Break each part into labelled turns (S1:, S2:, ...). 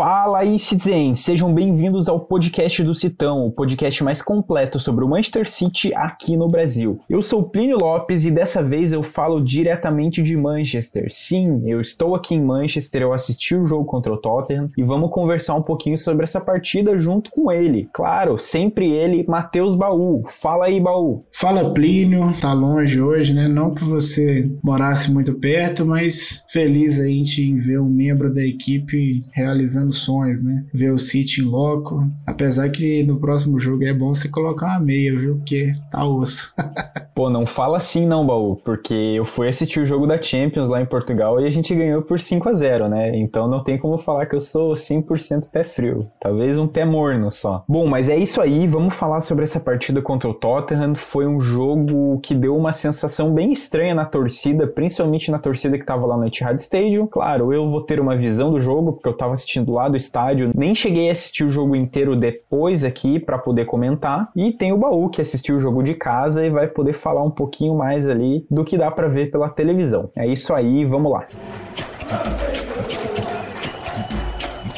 S1: Fala aí, Citizen! Sejam bem-vindos ao podcast do Citão, o podcast mais completo sobre o Manchester City aqui no Brasil. Eu sou Plínio Lopes e dessa vez eu falo diretamente de Manchester. Sim, eu estou aqui em Manchester, eu assisti o jogo contra o Tottenham e vamos conversar um pouquinho sobre essa partida junto com ele. Claro, sempre ele, Matheus Baú. Fala aí, Baú.
S2: Fala, Plínio. Tá longe hoje, né? Não que você morasse muito perto, mas feliz aí em ver um membro da equipe realizando sonhos, né? Ver o City em loco. Apesar que no próximo jogo é bom você colocar uma meia, viu? Porque tá osso.
S1: Pô, não fala assim não, Baú, porque eu fui assistir o jogo da Champions lá em Portugal e a gente ganhou por 5 a 0 né? Então não tem como falar que eu sou 100% pé frio. Talvez um pé morno só. Bom, mas é isso aí. Vamos falar sobre essa partida contra o Tottenham. Foi um jogo que deu uma sensação bem estranha na torcida, principalmente na torcida que tava lá no Etihad Stadium. Claro, eu vou ter uma visão do jogo, porque eu tava assistindo lá lá do estádio. Nem cheguei a assistir o jogo inteiro depois aqui para poder comentar. E tem o Baú que assistiu o jogo de casa e vai poder falar um pouquinho mais ali do que dá para ver pela televisão. É isso aí, vamos lá.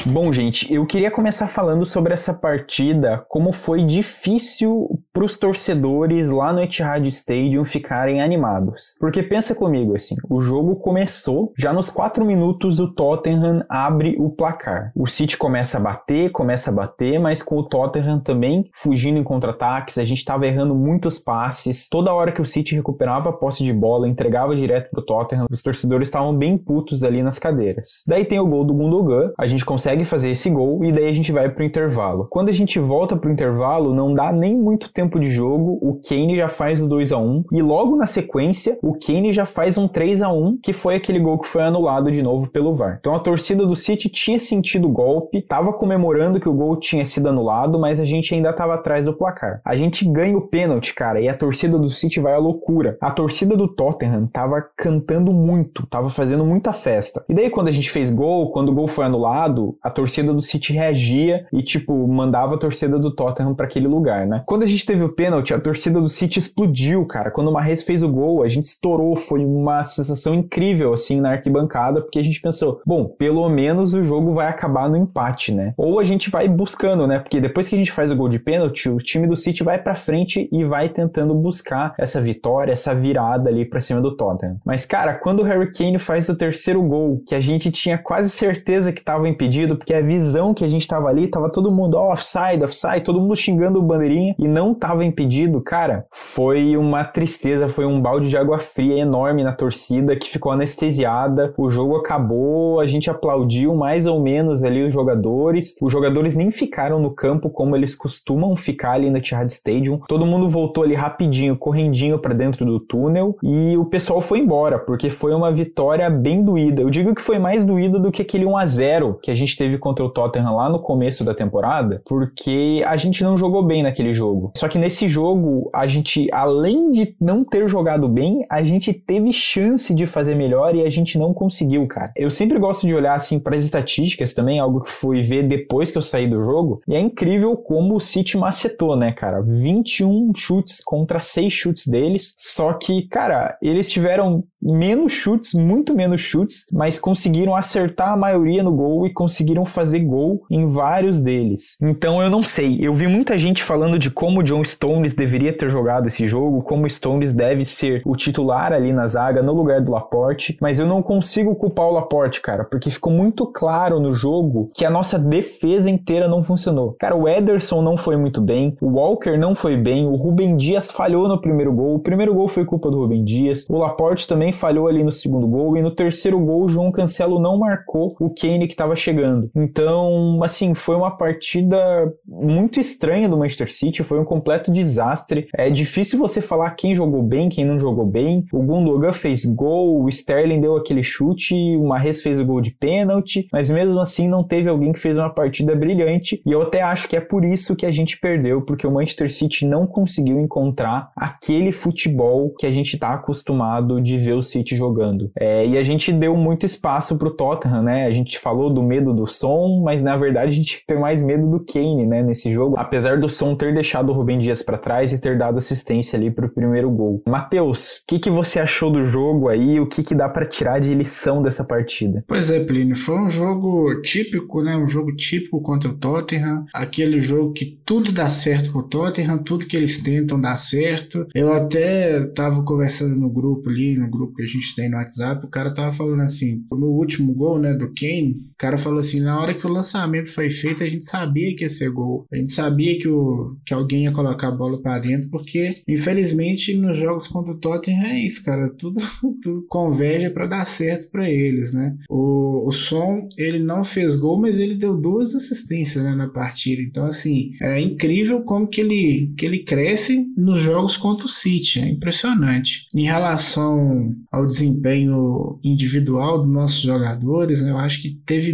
S1: Bom, gente, eu queria começar falando sobre essa partida, como foi difícil para os torcedores lá no Etihad Stadium ficarem animados. Porque pensa comigo assim, o jogo começou, já nos 4 minutos o Tottenham abre o placar. O City começa a bater, começa a bater, mas com o Tottenham também fugindo em contra-ataques, a gente estava errando muitos passes. Toda hora que o City recuperava a posse de bola, entregava direto pro Tottenham, os torcedores estavam bem putos ali nas cadeiras. Daí tem o gol do Gundogan, a gente consegue consegue fazer esse gol e daí a gente vai pro intervalo. Quando a gente volta pro intervalo, não dá nem muito tempo de jogo, o Kane já faz o 2 a 1 e logo na sequência, o Kane já faz um 3 a 1 que foi aquele gol que foi anulado de novo pelo VAR. Então a torcida do City tinha sentido o golpe, tava comemorando que o gol tinha sido anulado, mas a gente ainda tava atrás do placar. A gente ganha o pênalti, cara, e a torcida do City vai à loucura. A torcida do Tottenham tava cantando muito, tava fazendo muita festa. E daí quando a gente fez gol, quando o gol foi anulado, a torcida do City reagia e, tipo, mandava a torcida do Tottenham para aquele lugar, né? Quando a gente teve o pênalti, a torcida do City explodiu, cara. Quando o Mahrez fez o gol, a gente estourou. Foi uma sensação incrível, assim, na arquibancada, porque a gente pensou, bom, pelo menos o jogo vai acabar no empate, né? Ou a gente vai buscando, né? Porque depois que a gente faz o gol de pênalti, o time do City vai para frente e vai tentando buscar essa vitória, essa virada ali para cima do Tottenham. Mas, cara, quando o Harry Kane faz o terceiro gol, que a gente tinha quase certeza que estava impedido, porque a visão que a gente tava ali, tava todo mundo oh, offside, offside, todo mundo xingando o bandeirinha e não tava impedido, cara, foi uma tristeza, foi um balde de água fria enorme na torcida que ficou anestesiada. O jogo acabou, a gente aplaudiu mais ou menos ali os jogadores. Os jogadores nem ficaram no campo como eles costumam ficar ali no Etihad Stadium. Todo mundo voltou ali rapidinho, correndinho para dentro do túnel e o pessoal foi embora, porque foi uma vitória bem doída. Eu digo que foi mais doída do que aquele 1 a 0 que a gente teve contra o Tottenham lá no começo da temporada, porque a gente não jogou bem naquele jogo. Só que nesse jogo, a gente, além de não ter jogado bem, a gente teve chance de fazer melhor e a gente não conseguiu, cara. Eu sempre gosto de olhar assim para as estatísticas também, algo que fui ver depois que eu saí do jogo, e é incrível como o City macetou, né, cara? 21 chutes contra 6 chutes deles. Só que, cara, eles tiveram menos chutes, muito menos chutes, mas conseguiram acertar a maioria no gol e conseguiram conseguiram fazer gol em vários deles. Então eu não sei. Eu vi muita gente falando de como o John Stones deveria ter jogado esse jogo, como o Stones deve ser o titular ali na zaga no lugar do Laporte, mas eu não consigo culpar o Laporte, cara, porque ficou muito claro no jogo que a nossa defesa inteira não funcionou. Cara, o Ederson não foi muito bem, o Walker não foi bem, o Rubem Dias falhou no primeiro gol, o primeiro gol foi culpa do Rubem Dias, o Laporte também falhou ali no segundo gol e no terceiro gol o João Cancelo não marcou o Kane que estava chegando. Então, assim, foi uma partida muito estranha do Manchester City, foi um completo desastre. É difícil você falar quem jogou bem, quem não jogou bem. O Gundogan fez gol, o Sterling deu aquele chute, o Mahrez fez o gol de pênalti, mas mesmo assim não teve alguém que fez uma partida brilhante. E eu até acho que é por isso que a gente perdeu, porque o Manchester City não conseguiu encontrar aquele futebol que a gente está acostumado de ver o City jogando. É, e a gente deu muito espaço para o Tottenham, né? A gente falou do medo do Son, mas na verdade a gente tem mais medo do Kane, né, nesse jogo, apesar do Son ter deixado o Rubem Dias para trás e ter dado assistência ali pro primeiro gol. Matheus, o que, que você achou do jogo aí? O que, que dá para tirar de lição dessa partida?
S2: Pois é, Plínio, foi um jogo típico, né, um jogo típico contra o Tottenham, aquele jogo que tudo dá certo pro Tottenham, tudo que eles tentam dá certo. Eu até tava conversando no grupo ali, no grupo que a gente tem no WhatsApp, o cara tava falando assim, no último gol, né, do Kane, o cara falou assim, na hora que o lançamento foi feito, a gente sabia que ia ser gol. A gente sabia que, o, que alguém ia colocar a bola para dentro, porque infelizmente nos jogos contra o Tottenham é isso, cara, tudo, tudo converge para dar certo para eles, né? O, o Som, ele não fez gol, mas ele deu duas assistências né, na partida. Então, assim, é incrível como que ele, que ele cresce nos jogos contra o City, é impressionante. Em relação ao desempenho individual dos nossos jogadores, né, eu acho que teve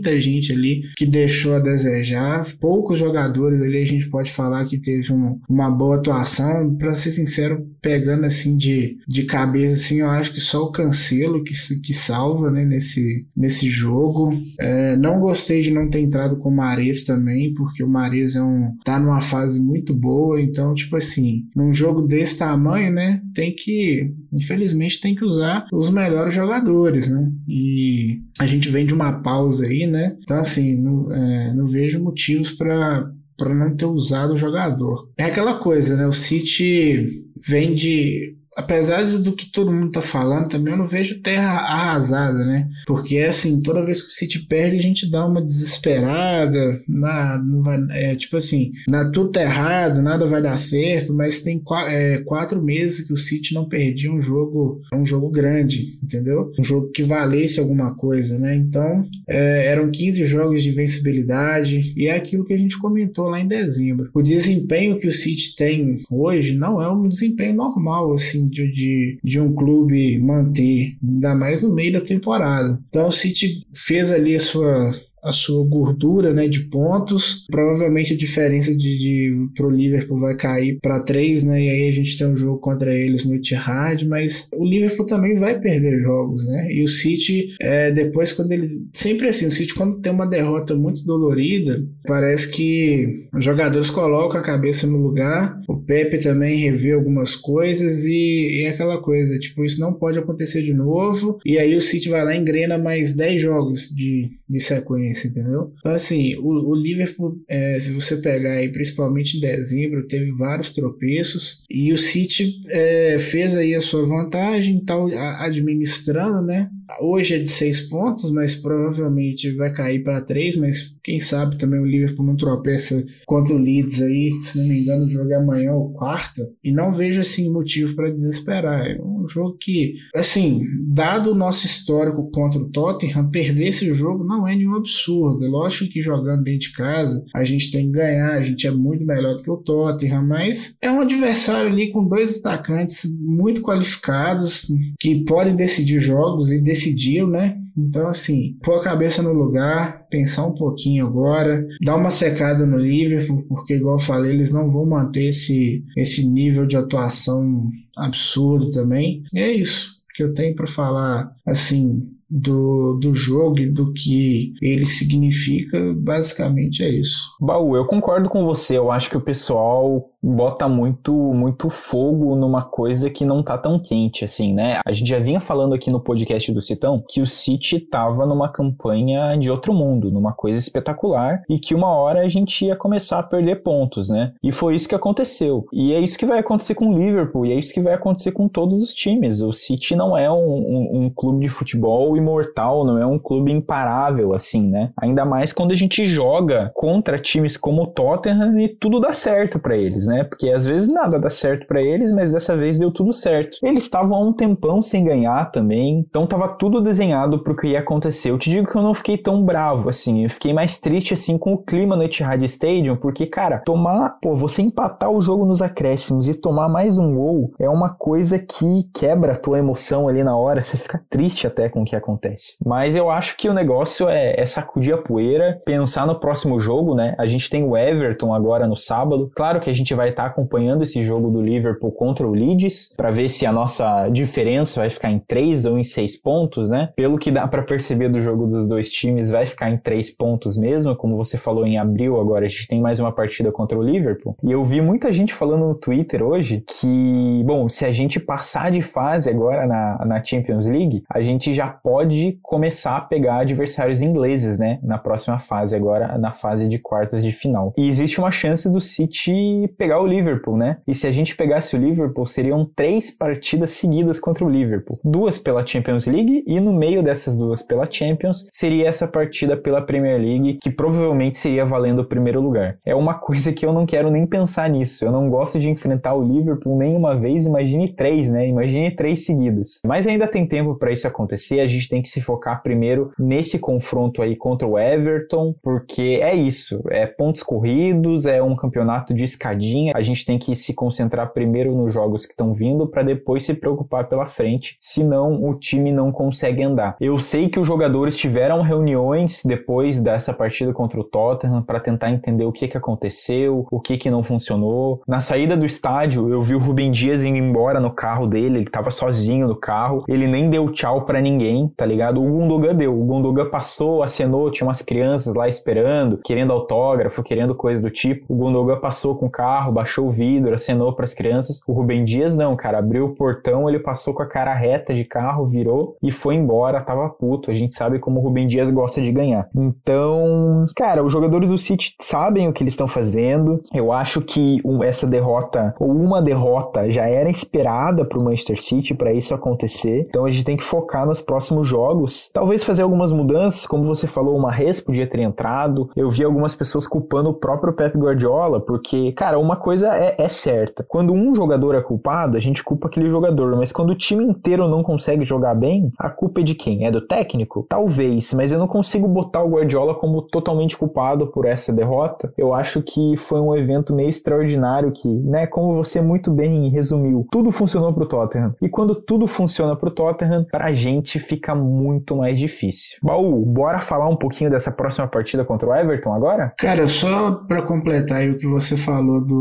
S2: muita gente ali que deixou a desejar. Poucos jogadores ali a gente pode falar que teve um, uma boa atuação. Para ser sincero, pegando assim de, de cabeça, assim, eu acho que só o Cancelo que, que salva né, nesse, nesse jogo. É, não gostei de não ter entrado com o Mares também, porque o Mares é um, tá numa fase muito boa. Então, tipo assim, num jogo desse tamanho, né, tem que, infelizmente, tem que usar os melhores jogadores, né? E a gente vem de uma pausa aí, né? Então, assim, não, é, não vejo motivos para para não ter usado o jogador. É aquela coisa, né? O City vem de apesar do que todo mundo tá falando, também eu não vejo terra arrasada, né? Porque assim, toda vez que o City perde, a gente dá uma desesperada, na, não vai, é tipo assim, na tudo tá errado, nada vai dar certo, mas tem quatro, é, quatro meses que o City não perdia um jogo, um jogo grande, entendeu? Um jogo que valesse alguma coisa, né? Então, é, eram 15 jogos de invencibilidade e é aquilo que a gente comentou lá em dezembro. O desempenho que o City tem hoje não é um desempenho normal, assim, de, de, um clube manter, ainda mais no meio da temporada. Então o City fez ali a sua a sua gordura né, de pontos. Provavelmente a diferença de, de para o Liverpool vai cair para 3, né? E aí a gente tem um jogo contra eles no Etihad, mas o Liverpool também vai perder jogos, né? E o City, é, depois quando ele... Sempre assim, o City quando tem uma derrota muito dolorida, parece que os jogadores colocam a cabeça no lugar, o Pepe também revê algumas coisas e, e é aquela coisa, tipo, isso não pode acontecer de novo, e aí o City vai lá e engrena mais 10 jogos de, de sequência entendeu? Então, assim, o, o Liverpool, é, se você pegar aí, principalmente em dezembro, teve vários tropeços e o City é, fez aí a sua vantagem, tal, administrando, né? Hoje é de seis pontos, mas provavelmente vai cair para três, mas quem sabe também o Liverpool não tropeça contra o Leeds aí, se não me engano, jogo é amanhã ou quarta, e não vejo assim motivo para desesperar. É um jogo que, assim, dado o nosso histórico contra o Tottenham, perder esse jogo não é nenhum absurdo absurda. Lógico que jogando dentro de casa a gente tem que ganhar, a gente é muito melhor do que o Tottenham, mas é um adversário ali com dois atacantes muito qualificados que podem decidir jogos e decidiram, né? Então, assim, pôr a cabeça no lugar, pensar um pouquinho agora, dar uma secada no Liverpool, porque, igual eu falei, eles não vão manter esse, esse nível de atuação absurdo também. E é isso que eu tenho para falar, assim, do, do jogo e do que ele significa, basicamente é isso.
S1: Baú, eu concordo com você. Eu acho que o pessoal bota muito muito fogo numa coisa que não tá tão quente assim, né? A gente já vinha falando aqui no podcast do Citão que o City tava numa campanha de outro mundo, numa coisa espetacular e que uma hora a gente ia começar a perder pontos, né? E foi isso que aconteceu. E é isso que vai acontecer com o Liverpool e é isso que vai acontecer com todos os times. O City não é um, um, um clube de futebol imortal, não é um clube imparável assim, né? Ainda mais quando a gente joga contra times como o Tottenham e tudo dá certo para eles, né? Porque às vezes nada dá certo para eles, mas dessa vez deu tudo certo. Eles estavam há um tempão sem ganhar também, então tava tudo desenhado pro que ia acontecer. Eu te digo que eu não fiquei tão bravo assim, eu fiquei mais triste assim com o clima no Etihad Stadium, porque cara, tomar, pô, você empatar o jogo nos acréscimos e tomar mais um gol é uma coisa que quebra a tua emoção ali na hora, você fica triste até com o que acontece. Mas eu acho que o negócio é, é sacudir a poeira, pensar no próximo jogo, né? A gente tem o Everton agora no sábado. Claro que a gente vai vai estar tá acompanhando esse jogo do Liverpool contra o Leeds para ver se a nossa diferença vai ficar em 3 ou em 6 pontos, né? Pelo que dá para perceber do jogo dos dois times, vai ficar em 3 pontos mesmo, como você falou em abril, agora a gente tem mais uma partida contra o Liverpool. E eu vi muita gente falando no Twitter hoje que, bom, se a gente passar de fase agora na, na Champions League, a gente já pode começar a pegar adversários ingleses, né? Na próxima fase, agora na fase de quartas de final. E existe uma chance do City pegar o Liverpool, né? E se a gente pegasse o Liverpool, seriam três partidas seguidas contra o Liverpool. Duas pela Champions League e no meio dessas duas pela Champions seria essa partida pela Premier League, que provavelmente seria valendo o primeiro lugar. É uma coisa que eu não quero nem pensar nisso. Eu não gosto de enfrentar o Liverpool nem uma vez, imagine três, né? Imagine três seguidas. Mas ainda tem tempo para isso acontecer, a gente tem que se focar primeiro nesse confronto aí contra o Everton, porque é isso, é pontos corridos, é um campeonato de escadinha. A gente tem que se concentrar primeiro nos jogos que estão vindo para depois se preocupar pela frente, senão o time não consegue andar. Eu sei que os jogadores tiveram reuniões depois dessa partida contra o Tottenham para tentar entender o que que aconteceu, o que que não funcionou. Na saída do estádio, eu vi o Rubem Dias indo embora no carro dele, ele tava sozinho no carro, ele nem deu tchau para ninguém, tá ligado? O Gundogan deu, o Gundogan passou, acenou, tinha umas crianças lá esperando, querendo autógrafo, querendo coisa do tipo. O Gundogan passou com o carro, baixou o vidro, acenou para as crianças. O Rubem Dias não, cara, abriu o portão, ele passou com a cara reta de carro, virou e foi embora, tava puto. A gente sabe como o Rubem Dias gosta de ganhar. Então, cara, os jogadores do City sabem o que eles estão fazendo. Eu acho que essa derrota, ou uma derrota, já era esperada para o Manchester City para isso acontecer. Então a gente tem que focar nos próximos jogos. Talvez fazer algumas mudanças, como você falou, uma res podia ter entrado. Eu vi algumas pessoas culpando o próprio Pep Guardiola, porque, cara, uma coisa é, é certa. Quando um jogador é culpado, a gente culpa aquele jogador, mas quando o time inteiro não consegue jogar bem, a culpa é de quem? É do técnico? Talvez, mas eu não consigo botar o Guardiola como totalmente culpado por essa derrota. Eu acho que foi um evento meio extraordinário que, né, como você muito bem resumiu, tudo funcionou pro Tottenham. E quando tudo funciona pro Tottenham, pra gente fica muito mais difícil. Baú, bora falar um pouquinho dessa próxima partida contra o Everton agora?
S2: Cara, só para completar aí o que você falou do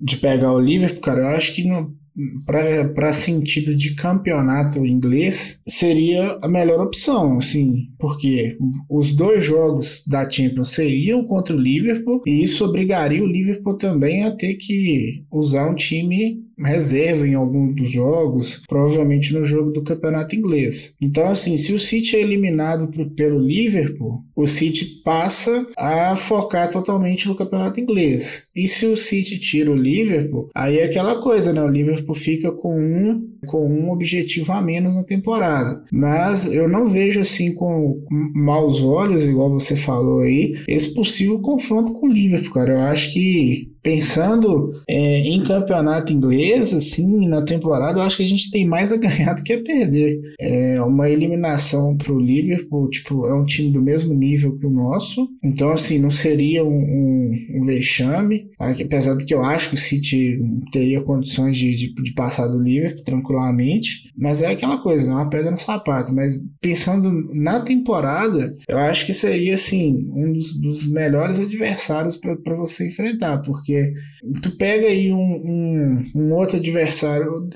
S2: de pegar o Liverpool, cara, eu acho que para sentido de campeonato inglês seria a melhor opção, assim, porque os dois jogos da Champions seriam contra o Liverpool e isso obrigaria o Liverpool também a ter que usar um time reserva em algum dos jogos, provavelmente no jogo do campeonato inglês. Então, assim, se o City é eliminado pelo Liverpool, o City passa a focar totalmente no campeonato inglês. E se o City tira o Liverpool, aí é aquela coisa, né? O Liverpool fica com um, com um objetivo a menos na temporada. Mas eu não vejo assim com maus olhos, igual você falou aí, esse possível confronto com o Liverpool, cara. Eu acho que pensando é, em campeonato inglês, assim, na temporada, eu acho que a gente tem mais a ganhar do que a perder. É uma eliminação para o Liverpool, tipo, é um time do mesmo nível que o nosso, então, assim, não seria um, um, um vexame, apesar de que eu acho que o City teria condições de, de, de passar do Liverpool tranquilamente, mas é aquela coisa, não é uma pedra no sapato, mas pensando na temporada, eu acho que seria, assim, um dos, dos melhores adversários para você enfrentar, porque porque tu pega aí um, um, um outro adversário.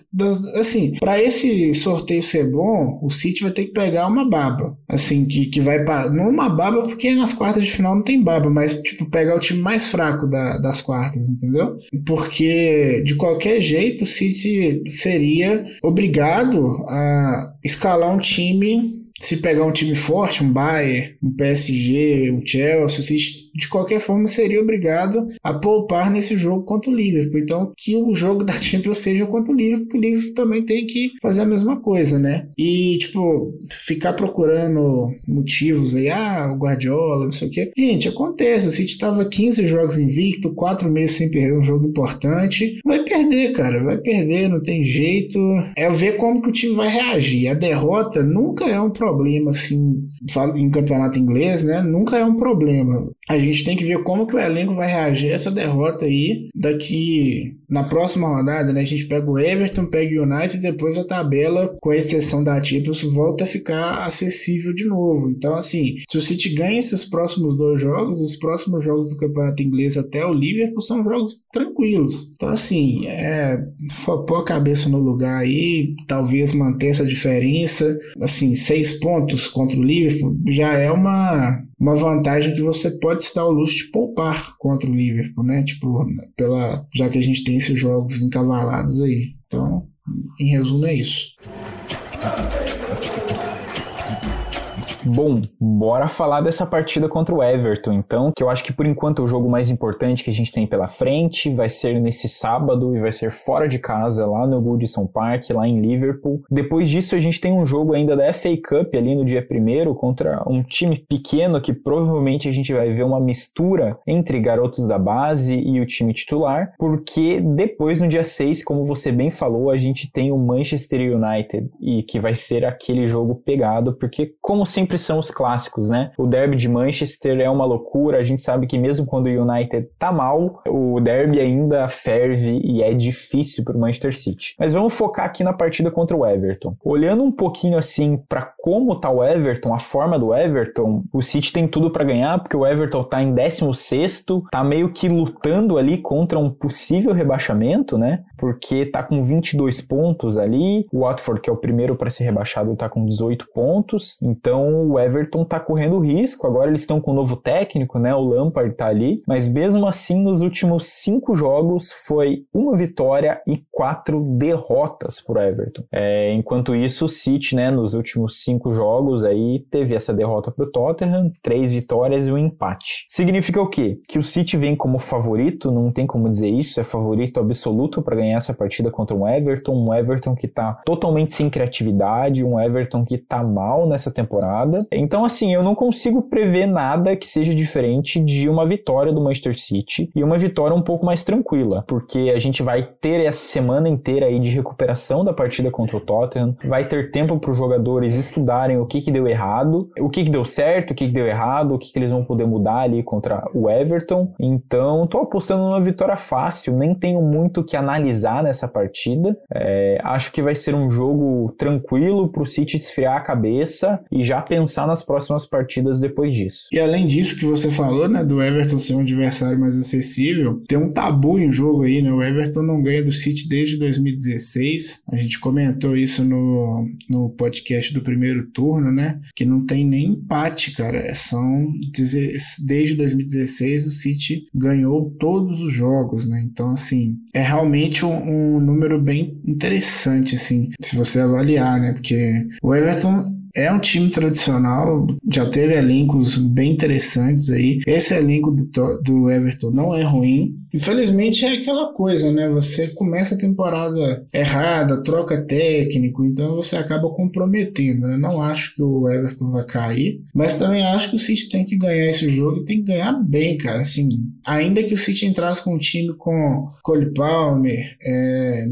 S2: Assim, para esse sorteio ser bom, o City vai ter que pegar uma baba. Assim, que, que vai para. Não uma baba, porque nas quartas de final não tem baba, mas tipo, pegar o time mais fraco da, das quartas, entendeu? Porque de qualquer jeito o City seria obrigado a escalar um time se pegar um time forte, um Bayern, um PSG, um Chelsea, de qualquer forma seria obrigado a poupar nesse jogo contra o Liverpool. Então, que o jogo da Champions seja contra o Liverpool, porque o Liverpool também tem que fazer a mesma coisa, né? E, tipo, ficar procurando motivos aí, ah, o Guardiola, não sei o quê. Gente, acontece, o City estava 15 jogos invicto, 4 meses sem perder um jogo importante. Vai perder, cara, vai perder, não tem jeito. É ver como que o time vai reagir. A derrota nunca é um problema, assim, em campeonato inglês, né? Nunca é um problema. A gente tem que ver como que o elenco vai reagir a essa derrota aí daqui na próxima rodada, né? A gente pega o Everton, pega o United e depois a tabela, com exceção da Champions, volta a ficar acessível de novo. Então, assim, se o City ganha esses próximos dois jogos, os próximos jogos do Campeonato Inglês até o Liverpool são jogos tranquilos. Então, assim, é pôr a cabeça no lugar aí, talvez manter essa diferença. Assim, seis pontos contra o Liverpool já é uma uma vantagem que você pode se dar o luxo de poupar contra o Liverpool, né? Tipo, pela, já que a gente tem esses jogos encavalados aí. Então, em resumo, é isso.
S1: Bom, bora falar dessa partida contra o Everton, então, que eu acho que por enquanto é o jogo mais importante que a gente tem pela frente, vai ser nesse sábado e vai ser fora de casa, lá no Goodison Park, lá em Liverpool. Depois disso, a gente tem um jogo ainda da FA Cup ali no dia 1 contra um time pequeno que provavelmente a gente vai ver uma mistura entre garotos da base e o time titular, porque depois no dia 6, como você bem falou, a gente tem o Manchester United e que vai ser aquele jogo pegado, porque como sempre sempre são os clássicos, né? O derby de Manchester é uma loucura, a gente sabe que mesmo quando o United tá mal, o derby ainda ferve e é difícil para o Manchester City. Mas vamos focar aqui na partida contra o Everton. Olhando um pouquinho assim para como tá o Everton, a forma do Everton, o City tem tudo para ganhar, porque o Everton tá em 16 tá meio que lutando ali contra um possível rebaixamento, né? Porque tá com 22 pontos ali, o Watford, que é o primeiro para ser rebaixado, tá com 18 pontos. Então, o Everton tá correndo risco. Agora eles estão com um novo técnico, né? O Lampard tá ali. Mas mesmo assim, nos últimos cinco jogos foi uma vitória e quatro derrotas pro Everton. É, enquanto isso, o City, né, nos últimos cinco jogos aí teve essa derrota pro Tottenham, três vitórias e um empate. Significa o quê? Que o City vem como favorito, não tem como dizer isso, é favorito absoluto para ganhar essa partida contra um Everton, um Everton que tá totalmente sem criatividade, um Everton que tá mal nessa temporada então, assim, eu não consigo prever nada que seja diferente de uma vitória do Manchester City e uma vitória um pouco mais tranquila, porque a gente vai ter essa semana inteira aí de recuperação da partida contra o Tottenham, vai ter tempo para os jogadores estudarem o que, que deu errado, o que, que deu certo, o que, que deu errado, o que, que eles vão poder mudar ali contra o Everton. Então, tô apostando numa vitória fácil, nem tenho muito que analisar nessa partida. É, acho que vai ser um jogo tranquilo para o City esfriar a cabeça e já pensar nas próximas partidas depois disso.
S2: E além disso que você falou, né, do Everton ser um adversário mais acessível, tem um tabu em jogo aí, né? O Everton não ganha do City desde 2016. A gente comentou isso no, no podcast do primeiro turno, né? Que não tem nem empate, cara. É, são desde 2016 o City ganhou todos os jogos, né? Então, assim, é realmente um, um número bem interessante, assim, se você avaliar, né? Porque o Everton é um time tradicional, já teve elencos bem interessantes aí. Esse elenco do, do Everton não é ruim. Infelizmente é aquela coisa, né? Você começa a temporada errada, troca técnico, então você acaba comprometendo. Né? Não acho que o Everton vai cair, mas também acho que o City tem que ganhar esse jogo e tem que ganhar bem, cara. Assim, ainda que o City entrasse com um time com Cole Palmer, é,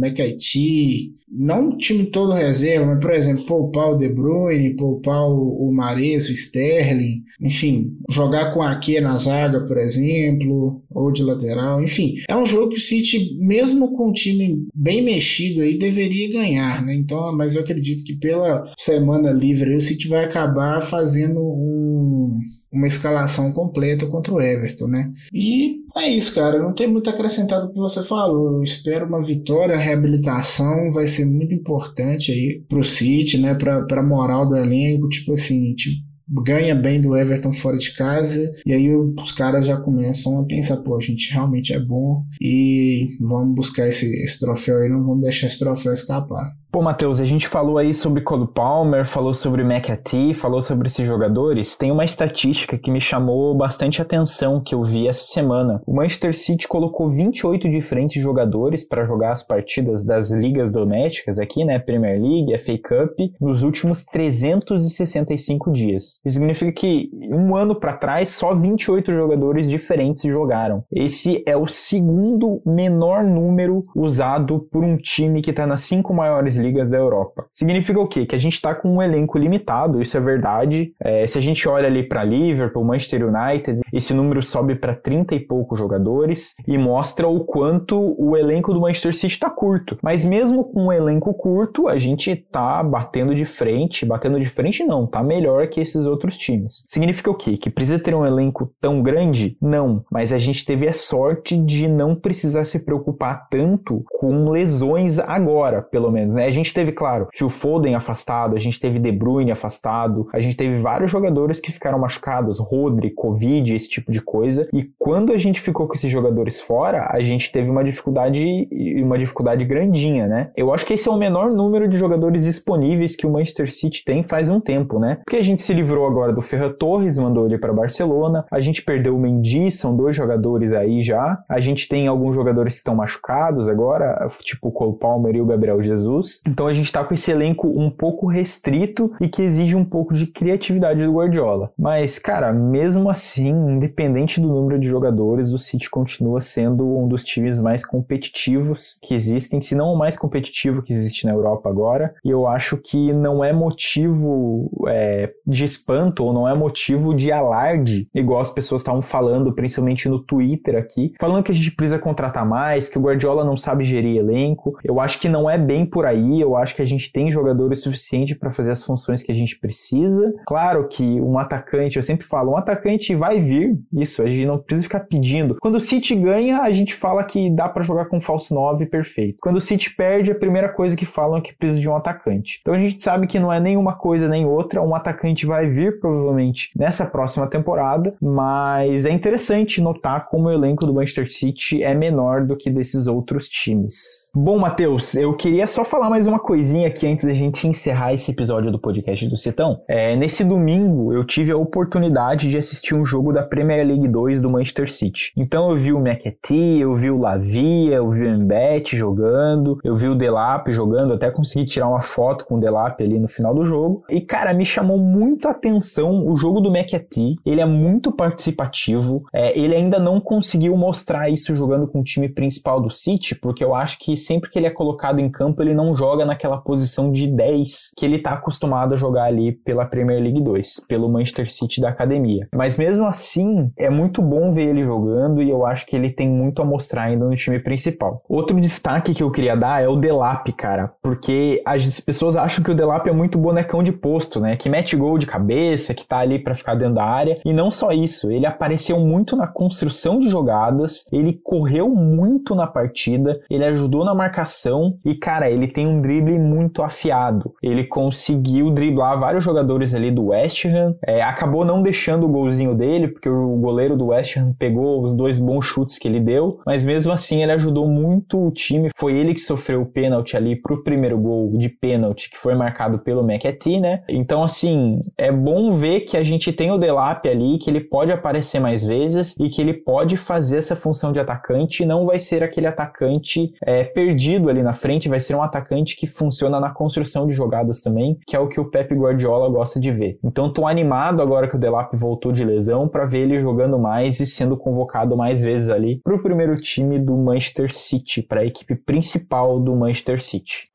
S2: não um time todo reserva, mas, por exemplo, poupar o De Bruyne, poupar o, o Mares, o Sterling, enfim, jogar com a Ake na zaga, por exemplo, ou de lateral, enfim. É um jogo que o City, mesmo com um time bem mexido aí, deveria ganhar, né? Então, mas eu acredito que pela semana livre o City vai acabar fazendo um uma escalação completa contra o Everton, né? E é isso, cara. Não tem muito acrescentado o que você falou. Eu espero uma vitória, a reabilitação vai ser muito importante aí pro City, né? Pra, pra moral do elenco. Tipo assim, tipo, ganha bem do Everton fora de casa e aí os caras já começam a pensar, pô, a gente realmente é bom e vamos buscar esse, esse troféu aí, não vamos deixar esse troféu escapar.
S1: Pô, Matheus, a gente falou aí sobre Cole Palmer, falou sobre McAtee, falou sobre esses jogadores. Tem uma estatística que me chamou bastante atenção que eu vi essa semana. O Manchester City colocou 28 diferentes jogadores para jogar as partidas das ligas domésticas aqui, né, Premier League, FA Cup, nos últimos 365 dias. Isso significa que um ano para trás só 28 jogadores diferentes jogaram. Esse é o segundo menor número usado por um time que está nas cinco maiores ligas da Europa. Significa o quê? Que a gente está com um elenco limitado, isso é verdade. É, se a gente olha ali para Liverpool, Manchester United, esse número sobe para 30 e poucos jogadores e mostra o quanto o elenco do Manchester City está curto. Mas mesmo com um elenco curto, a gente tá batendo de frente, batendo de frente não, tá melhor que esses outros times. Significa o quê? Que precisa ter um elenco tão grande? Não, mas a gente teve a sorte de não precisar se preocupar tanto com lesões agora, pelo menos, né? A gente teve, claro, Phil Foden afastado, a gente teve De Bruyne afastado, a gente teve vários jogadores que ficaram machucados, Rodri, Covid, esse tipo de coisa. E quando a gente ficou com esses jogadores fora, a gente teve uma dificuldade, uma dificuldade grandinha, né? Eu acho que esse é o menor número de jogadores disponíveis que o Manchester City tem faz um tempo, né? Porque a gente se livrou agora do Ferran Torres, mandou ele para Barcelona, a gente perdeu o Mendy, são dois jogadores aí já. A gente tem alguns jogadores que estão machucados agora, tipo o Cole Palmer e o Gabriel Jesus. Então a gente tá com esse elenco um pouco restrito e que exige um pouco de criatividade do Guardiola. Mas, cara, mesmo assim, independente do número de jogadores, o City continua sendo um dos times mais competitivos que existem, se não o mais competitivo que existe na Europa agora. E eu acho que não é motivo é, de espanto ou não é motivo de alarde, igual as pessoas estavam falando, principalmente no Twitter aqui, falando que a gente precisa contratar mais, que o Guardiola não sabe gerir elenco. Eu acho que não é bem por aí, eu acho que a gente tem jogadores suficientes para fazer as funções que a gente precisa. Claro que um atacante, eu sempre falo, um atacante vai vir, isso, a gente não precisa ficar pedindo. Quando o City ganha, a gente fala que dá para jogar com falso 9 perfeito. Quando o City perde, a primeira coisa que falam é que precisa de um atacante. Então a gente sabe que não é nenhuma coisa nem outra, um atacante vai vir provavelmente nessa próxima temporada, mas é interessante notar como o elenco do Manchester City é menor do que desses outros times. Bom, Matheus, eu queria só falar mais uma coisinha aqui antes da gente encerrar esse episódio do podcast do Citão. É, nesse domingo eu tive a oportunidade de assistir um jogo da Premier League 2 do Manchester City. Então eu vi o McAtee, eu vi o Lavia, eu vi o Mbete jogando, eu vi o Delap jogando, até consegui tirar uma foto com o Delap ali no final do jogo. E cara, me chamou muito a atenção o jogo do McAtee. Ele é muito participativo. É, ele ainda não conseguiu mostrar isso jogando com o time principal do City, porque eu acho que sempre que ele é colocado em campo, ele não joga naquela posição de 10 que ele está acostumado a jogar ali pela Premier League 2, pelo Manchester City da academia. Mas mesmo assim, é muito bom ver ele jogando e eu acho que ele tem muito a mostrar ainda no time principal. Outro destaque que eu queria dar é o Delap, cara, porque as pessoas acham que o Delap é muito bonecão de posto, né? Que mete gol de cabeça, que tá ali para ficar dentro da área. E não só isso, ele apareceu muito na construção de jogadas, ele correu muito na partida, ele ajudou na marcação e, cara, ele tem um drible muito afiado. Ele conseguiu driblar vários jogadores ali do West Ham, é, acabou não deixando o golzinho dele, porque o goleiro do West Ham pegou os dois bons chutes que ele deu, mas mesmo assim ele ajudou muito o time. Foi ele que sofreu o pênalti ali pro primeiro gol de pênalti que foi marcado pelo McAtee, né? Então, assim, é bom ver que a gente tem o Delap ali, que ele pode aparecer mais vezes e que ele pode fazer essa função de atacante não vai ser aquele atacante é, perdido ali na frente, vai ser um atacante que funciona na construção de jogadas também, que é o que o Pep Guardiola gosta de ver. Então, tô animado agora que o Delap voltou de lesão para ver ele jogando mais e sendo convocado mais vezes ali pro primeiro time do Manchester City, para a equipe principal do Manchester City.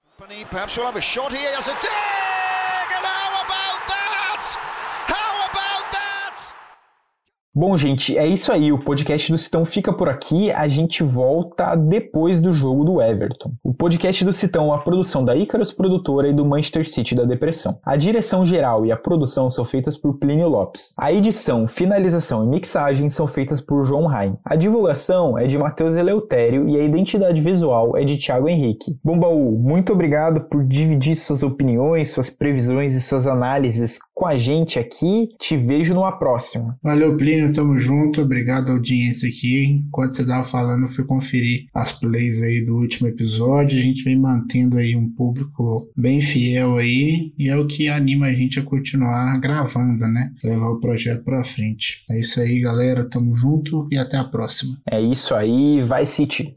S1: Bom, gente, é isso aí. O podcast do Citão fica por aqui. A gente volta depois do jogo do Everton. O podcast do Citão é uma produção da Icarus Produtora e do Manchester City da Depressão. A direção geral e a produção são feitas por Plínio Lopes. A edição, finalização e mixagem são feitas por João Rain. A divulgação é de Matheus Eleutério e a identidade visual é de Thiago Henrique. Bombaú, muito obrigado por dividir suas opiniões, suas previsões e suas análises com a gente aqui. Te vejo numa próxima.
S2: Valeu, Plínio, tamo junto. Obrigado, audiência aqui. Enquanto você tava falando, eu fui conferir as plays aí do último episódio. A gente vem mantendo aí um público bem fiel aí e é o que anima a gente a continuar gravando, né? Levar o projeto pra frente. É isso aí, galera. Tamo junto e até a próxima.
S1: É isso aí, vai City!